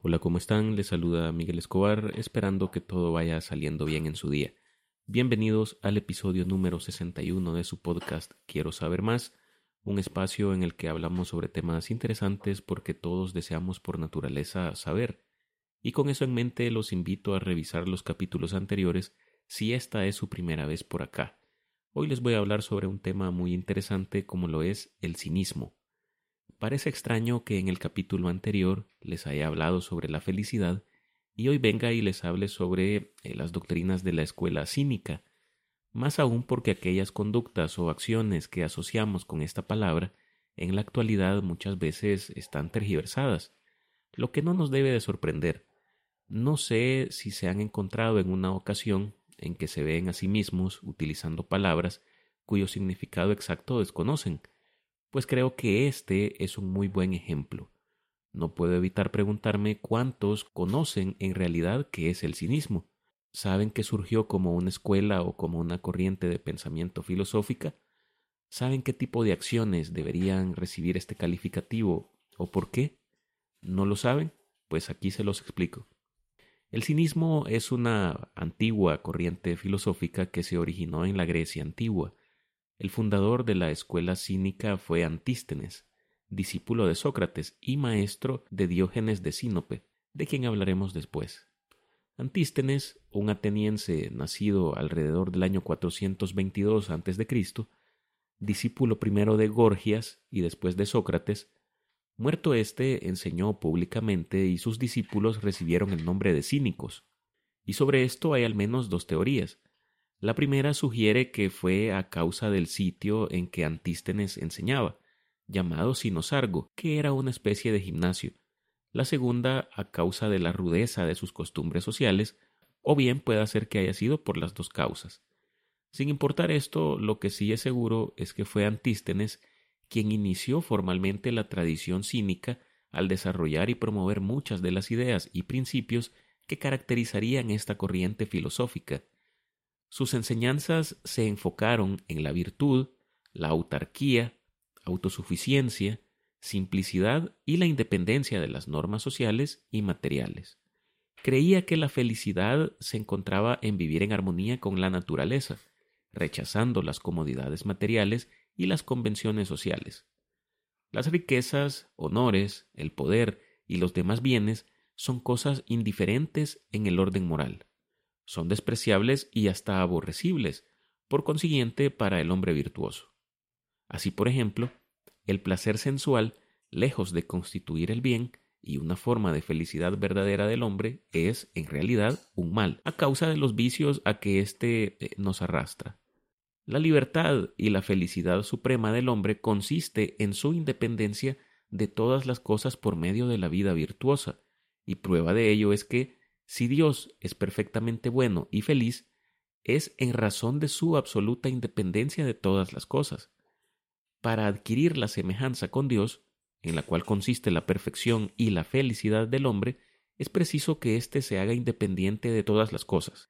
Hola, ¿cómo están? Les saluda Miguel Escobar, esperando que todo vaya saliendo bien en su día. Bienvenidos al episodio número 61 de su podcast Quiero saber más, un espacio en el que hablamos sobre temas interesantes porque todos deseamos por naturaleza saber. Y con eso en mente los invito a revisar los capítulos anteriores si esta es su primera vez por acá. Hoy les voy a hablar sobre un tema muy interesante como lo es el cinismo. Parece extraño que en el capítulo anterior les haya hablado sobre la felicidad y hoy venga y les hable sobre eh, las doctrinas de la escuela cínica, más aún porque aquellas conductas o acciones que asociamos con esta palabra en la actualidad muchas veces están tergiversadas, lo que no nos debe de sorprender. No sé si se han encontrado en una ocasión en que se ven a sí mismos utilizando palabras cuyo significado exacto desconocen, pues creo que este es un muy buen ejemplo. No puedo evitar preguntarme cuántos conocen en realidad qué es el cinismo. ¿Saben que surgió como una escuela o como una corriente de pensamiento filosófica? ¿Saben qué tipo de acciones deberían recibir este calificativo o por qué? ¿No lo saben? Pues aquí se los explico. El cinismo es una antigua corriente filosófica que se originó en la Grecia antigua el fundador de la escuela cínica fue Antístenes, discípulo de Sócrates y maestro de Diógenes de Sinope, de quien hablaremos después. Antístenes, un ateniense nacido alrededor del año 422 a.C., discípulo primero de Gorgias y después de Sócrates, muerto éste enseñó públicamente y sus discípulos recibieron el nombre de cínicos. Y sobre esto hay al menos dos teorías. La primera sugiere que fue a causa del sitio en que Antístenes enseñaba, llamado Sinosargo, que era una especie de gimnasio. La segunda a causa de la rudeza de sus costumbres sociales, o bien puede ser que haya sido por las dos causas. Sin importar esto, lo que sí es seguro es que fue Antístenes quien inició formalmente la tradición cínica al desarrollar y promover muchas de las ideas y principios que caracterizarían esta corriente filosófica, sus enseñanzas se enfocaron en la virtud, la autarquía, autosuficiencia, simplicidad y la independencia de las normas sociales y materiales. Creía que la felicidad se encontraba en vivir en armonía con la naturaleza, rechazando las comodidades materiales y las convenciones sociales. Las riquezas, honores, el poder y los demás bienes son cosas indiferentes en el orden moral son despreciables y hasta aborrecibles, por consiguiente, para el hombre virtuoso. Así, por ejemplo, el placer sensual, lejos de constituir el bien y una forma de felicidad verdadera del hombre, es, en realidad, un mal, a causa de los vicios a que éste eh, nos arrastra. La libertad y la felicidad suprema del hombre consiste en su independencia de todas las cosas por medio de la vida virtuosa, y prueba de ello es que, si Dios es perfectamente bueno y feliz, es en razón de su absoluta independencia de todas las cosas. Para adquirir la semejanza con Dios, en la cual consiste la perfección y la felicidad del hombre, es preciso que éste se haga independiente de todas las cosas.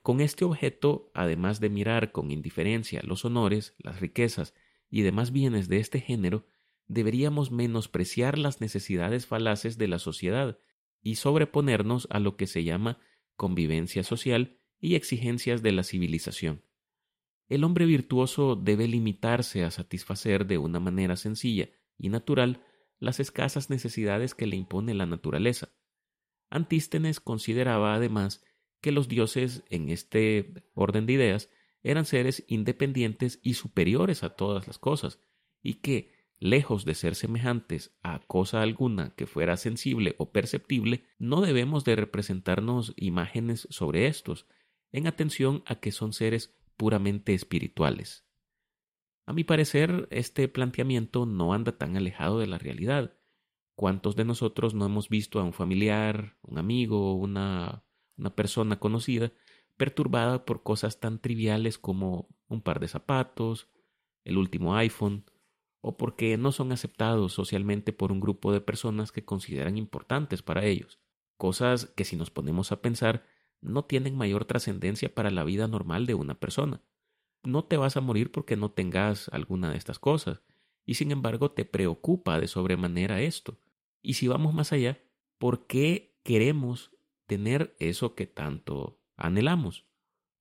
Con este objeto, además de mirar con indiferencia los honores, las riquezas y demás bienes de este género, deberíamos menospreciar las necesidades falaces de la sociedad y sobreponernos a lo que se llama convivencia social y exigencias de la civilización. El hombre virtuoso debe limitarse a satisfacer de una manera sencilla y natural las escasas necesidades que le impone la naturaleza. Antístenes consideraba además que los dioses en este orden de ideas eran seres independientes y superiores a todas las cosas, y que, lejos de ser semejantes a cosa alguna que fuera sensible o perceptible, no debemos de representarnos imágenes sobre estos, en atención a que son seres puramente espirituales. A mi parecer, este planteamiento no anda tan alejado de la realidad. ¿Cuántos de nosotros no hemos visto a un familiar, un amigo, una, una persona conocida perturbada por cosas tan triviales como un par de zapatos, el último iPhone, o porque no son aceptados socialmente por un grupo de personas que consideran importantes para ellos, cosas que si nos ponemos a pensar no tienen mayor trascendencia para la vida normal de una persona. No te vas a morir porque no tengas alguna de estas cosas, y sin embargo te preocupa de sobremanera esto. Y si vamos más allá, ¿por qué queremos tener eso que tanto anhelamos?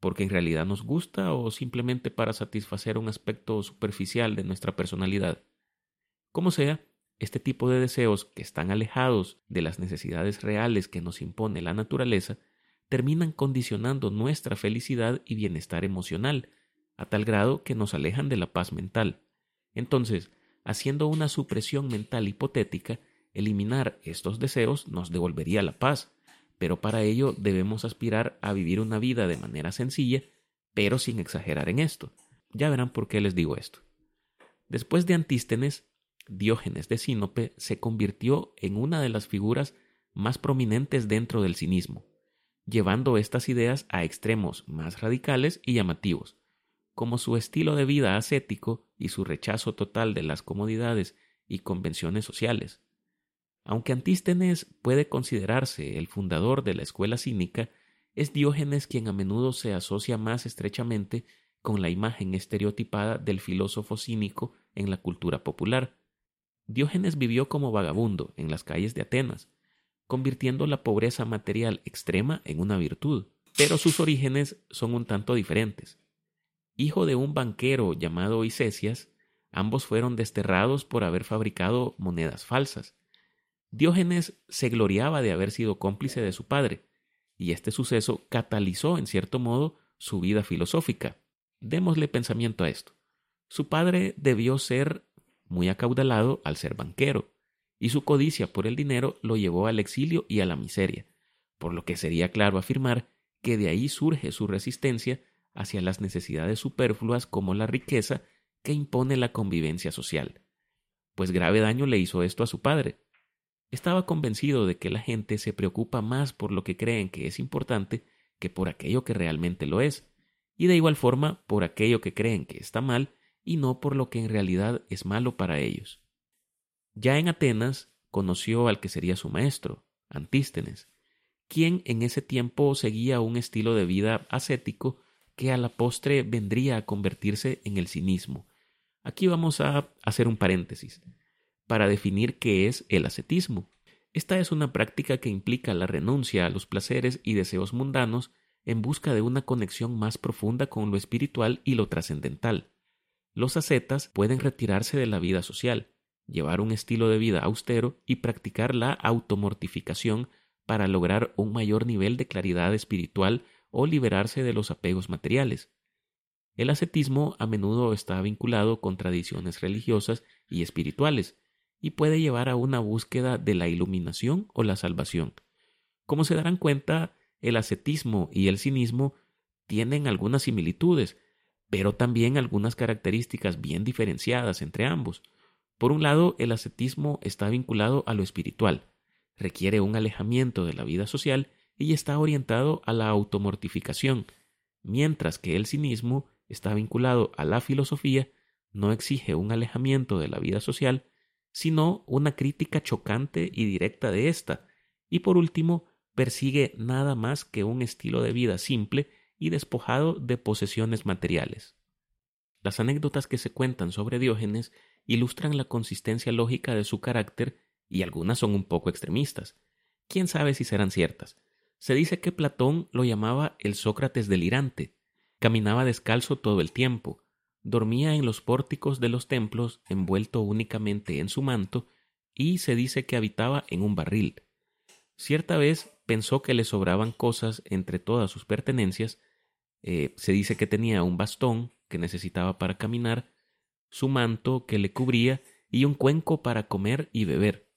¿Porque en realidad nos gusta o simplemente para satisfacer un aspecto superficial de nuestra personalidad? Como sea, este tipo de deseos que están alejados de las necesidades reales que nos impone la naturaleza terminan condicionando nuestra felicidad y bienestar emocional, a tal grado que nos alejan de la paz mental. Entonces, haciendo una supresión mental hipotética, eliminar estos deseos nos devolvería la paz, pero para ello debemos aspirar a vivir una vida de manera sencilla, pero sin exagerar en esto. Ya verán por qué les digo esto. Después de Antístenes, Diógenes de Sinope se convirtió en una de las figuras más prominentes dentro del cinismo, llevando estas ideas a extremos más radicales y llamativos, como su estilo de vida ascético y su rechazo total de las comodidades y convenciones sociales. Aunque Antístenes puede considerarse el fundador de la escuela cínica, es Diógenes quien a menudo se asocia más estrechamente con la imagen estereotipada del filósofo cínico en la cultura popular. Diógenes vivió como vagabundo en las calles de Atenas, convirtiendo la pobreza material extrema en una virtud, pero sus orígenes son un tanto diferentes. Hijo de un banquero llamado Isesias, ambos fueron desterrados por haber fabricado monedas falsas, Diógenes se gloriaba de haber sido cómplice de su padre, y este suceso catalizó en cierto modo su vida filosófica. Démosle pensamiento a esto. Su padre debió ser muy acaudalado al ser banquero, y su codicia por el dinero lo llevó al exilio y a la miseria, por lo que sería claro afirmar que de ahí surge su resistencia hacia las necesidades superfluas como la riqueza que impone la convivencia social. Pues grave daño le hizo esto a su padre, estaba convencido de que la gente se preocupa más por lo que creen que es importante que por aquello que realmente lo es, y de igual forma por aquello que creen que está mal y no por lo que en realidad es malo para ellos. Ya en Atenas conoció al que sería su maestro, Antístenes, quien en ese tiempo seguía un estilo de vida ascético que a la postre vendría a convertirse en el cinismo. Aquí vamos a hacer un paréntesis para definir qué es el ascetismo. Esta es una práctica que implica la renuncia a los placeres y deseos mundanos en busca de una conexión más profunda con lo espiritual y lo trascendental. Los ascetas pueden retirarse de la vida social, llevar un estilo de vida austero y practicar la automortificación para lograr un mayor nivel de claridad espiritual o liberarse de los apegos materiales. El ascetismo a menudo está vinculado con tradiciones religiosas y espirituales, y puede llevar a una búsqueda de la iluminación o la salvación. Como se darán cuenta, el ascetismo y el cinismo tienen algunas similitudes, pero también algunas características bien diferenciadas entre ambos. Por un lado, el ascetismo está vinculado a lo espiritual, requiere un alejamiento de la vida social y está orientado a la automortificación, mientras que el cinismo está vinculado a la filosofía, no exige un alejamiento de la vida social, sino una crítica chocante y directa de ésta, y por último, persigue nada más que un estilo de vida simple y despojado de posesiones materiales. Las anécdotas que se cuentan sobre Diógenes ilustran la consistencia lógica de su carácter y algunas son un poco extremistas. Quién sabe si serán ciertas. Se dice que Platón lo llamaba el Sócrates delirante. Caminaba descalzo todo el tiempo, dormía en los pórticos de los templos envuelto únicamente en su manto y se dice que habitaba en un barril. Cierta vez pensó que le sobraban cosas entre todas sus pertenencias, eh, se dice que tenía un bastón que necesitaba para caminar, su manto que le cubría y un cuenco para comer y beber.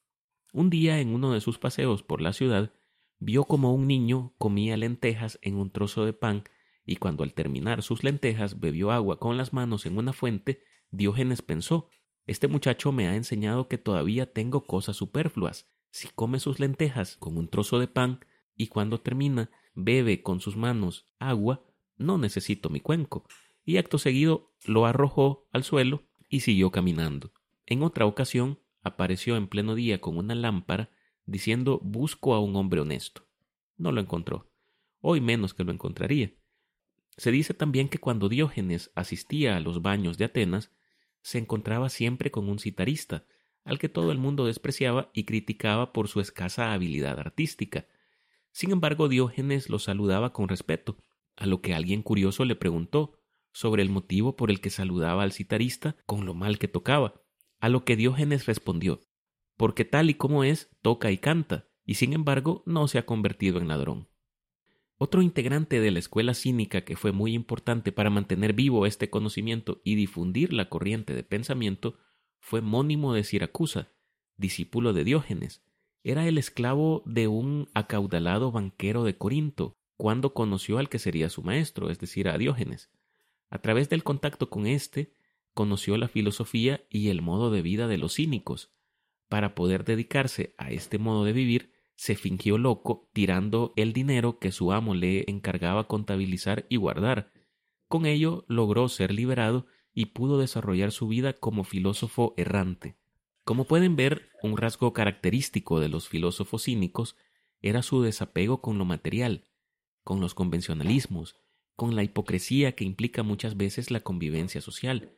Un día en uno de sus paseos por la ciudad, vio como un niño comía lentejas en un trozo de pan y cuando al terminar sus lentejas bebió agua con las manos en una fuente, Diógenes pensó Este muchacho me ha enseñado que todavía tengo cosas superfluas. Si come sus lentejas con un trozo de pan y cuando termina bebe con sus manos agua, no necesito mi cuenco. Y acto seguido lo arrojó al suelo y siguió caminando. En otra ocasión apareció en pleno día con una lámpara diciendo busco a un hombre honesto. No lo encontró. Hoy menos que lo encontraría. Se dice también que cuando Diógenes asistía a los baños de Atenas, se encontraba siempre con un citarista, al que todo el mundo despreciaba y criticaba por su escasa habilidad artística. Sin embargo, Diógenes lo saludaba con respeto, a lo que alguien curioso le preguntó sobre el motivo por el que saludaba al citarista con lo mal que tocaba, a lo que Diógenes respondió porque tal y como es, toca y canta, y sin embargo no se ha convertido en ladrón. Otro integrante de la escuela cínica que fue muy importante para mantener vivo este conocimiento y difundir la corriente de pensamiento fue Mónimo de Siracusa, discípulo de Diógenes. Era el esclavo de un acaudalado banquero de Corinto, cuando conoció al que sería su maestro, es decir, a Diógenes. A través del contacto con éste, conoció la filosofía y el modo de vida de los cínicos. Para poder dedicarse a este modo de vivir, se fingió loco tirando el dinero que su amo le encargaba contabilizar y guardar. Con ello logró ser liberado y pudo desarrollar su vida como filósofo errante. Como pueden ver, un rasgo característico de los filósofos cínicos era su desapego con lo material, con los convencionalismos, con la hipocresía que implica muchas veces la convivencia social,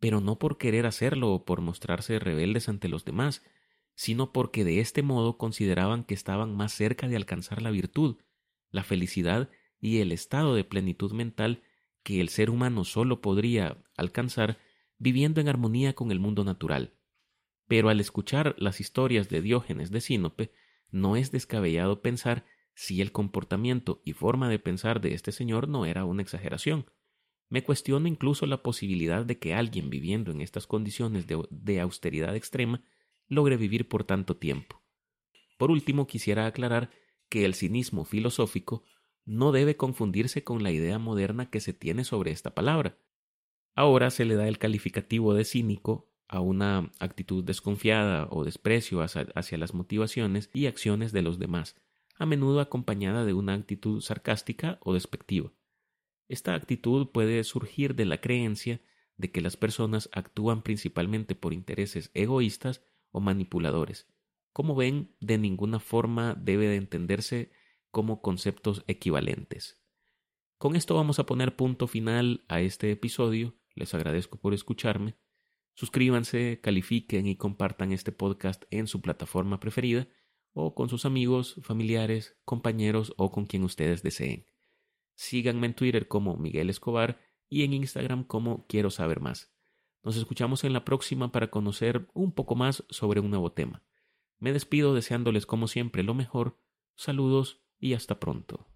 pero no por querer hacerlo o por mostrarse rebeldes ante los demás, sino porque de este modo consideraban que estaban más cerca de alcanzar la virtud, la felicidad y el estado de plenitud mental que el ser humano solo podría alcanzar viviendo en armonía con el mundo natural. Pero al escuchar las historias de Diógenes de Sinope, no es descabellado pensar si el comportamiento y forma de pensar de este señor no era una exageración. Me cuestiono incluso la posibilidad de que alguien viviendo en estas condiciones de, austeridad extrema logre vivir por tanto tiempo. Por último, quisiera aclarar que el cinismo filosófico no debe confundirse con la idea moderna que se tiene sobre esta palabra. Ahora se le da el calificativo de cínico a una actitud desconfiada o desprecio hacia las motivaciones y acciones de los demás, a menudo acompañada de una actitud sarcástica o despectiva. Esta actitud puede surgir de la creencia de que las personas actúan principalmente por intereses egoístas o manipuladores. Como ven, de ninguna forma debe de entenderse como conceptos equivalentes. Con esto vamos a poner punto final a este episodio. Les agradezco por escucharme. Suscríbanse, califiquen y compartan este podcast en su plataforma preferida o con sus amigos, familiares, compañeros o con quien ustedes deseen. Síganme en Twitter como Miguel Escobar y en Instagram como Quiero saber más. Nos escuchamos en la próxima para conocer un poco más sobre un nuevo tema. Me despido deseándoles como siempre lo mejor. Saludos y hasta pronto.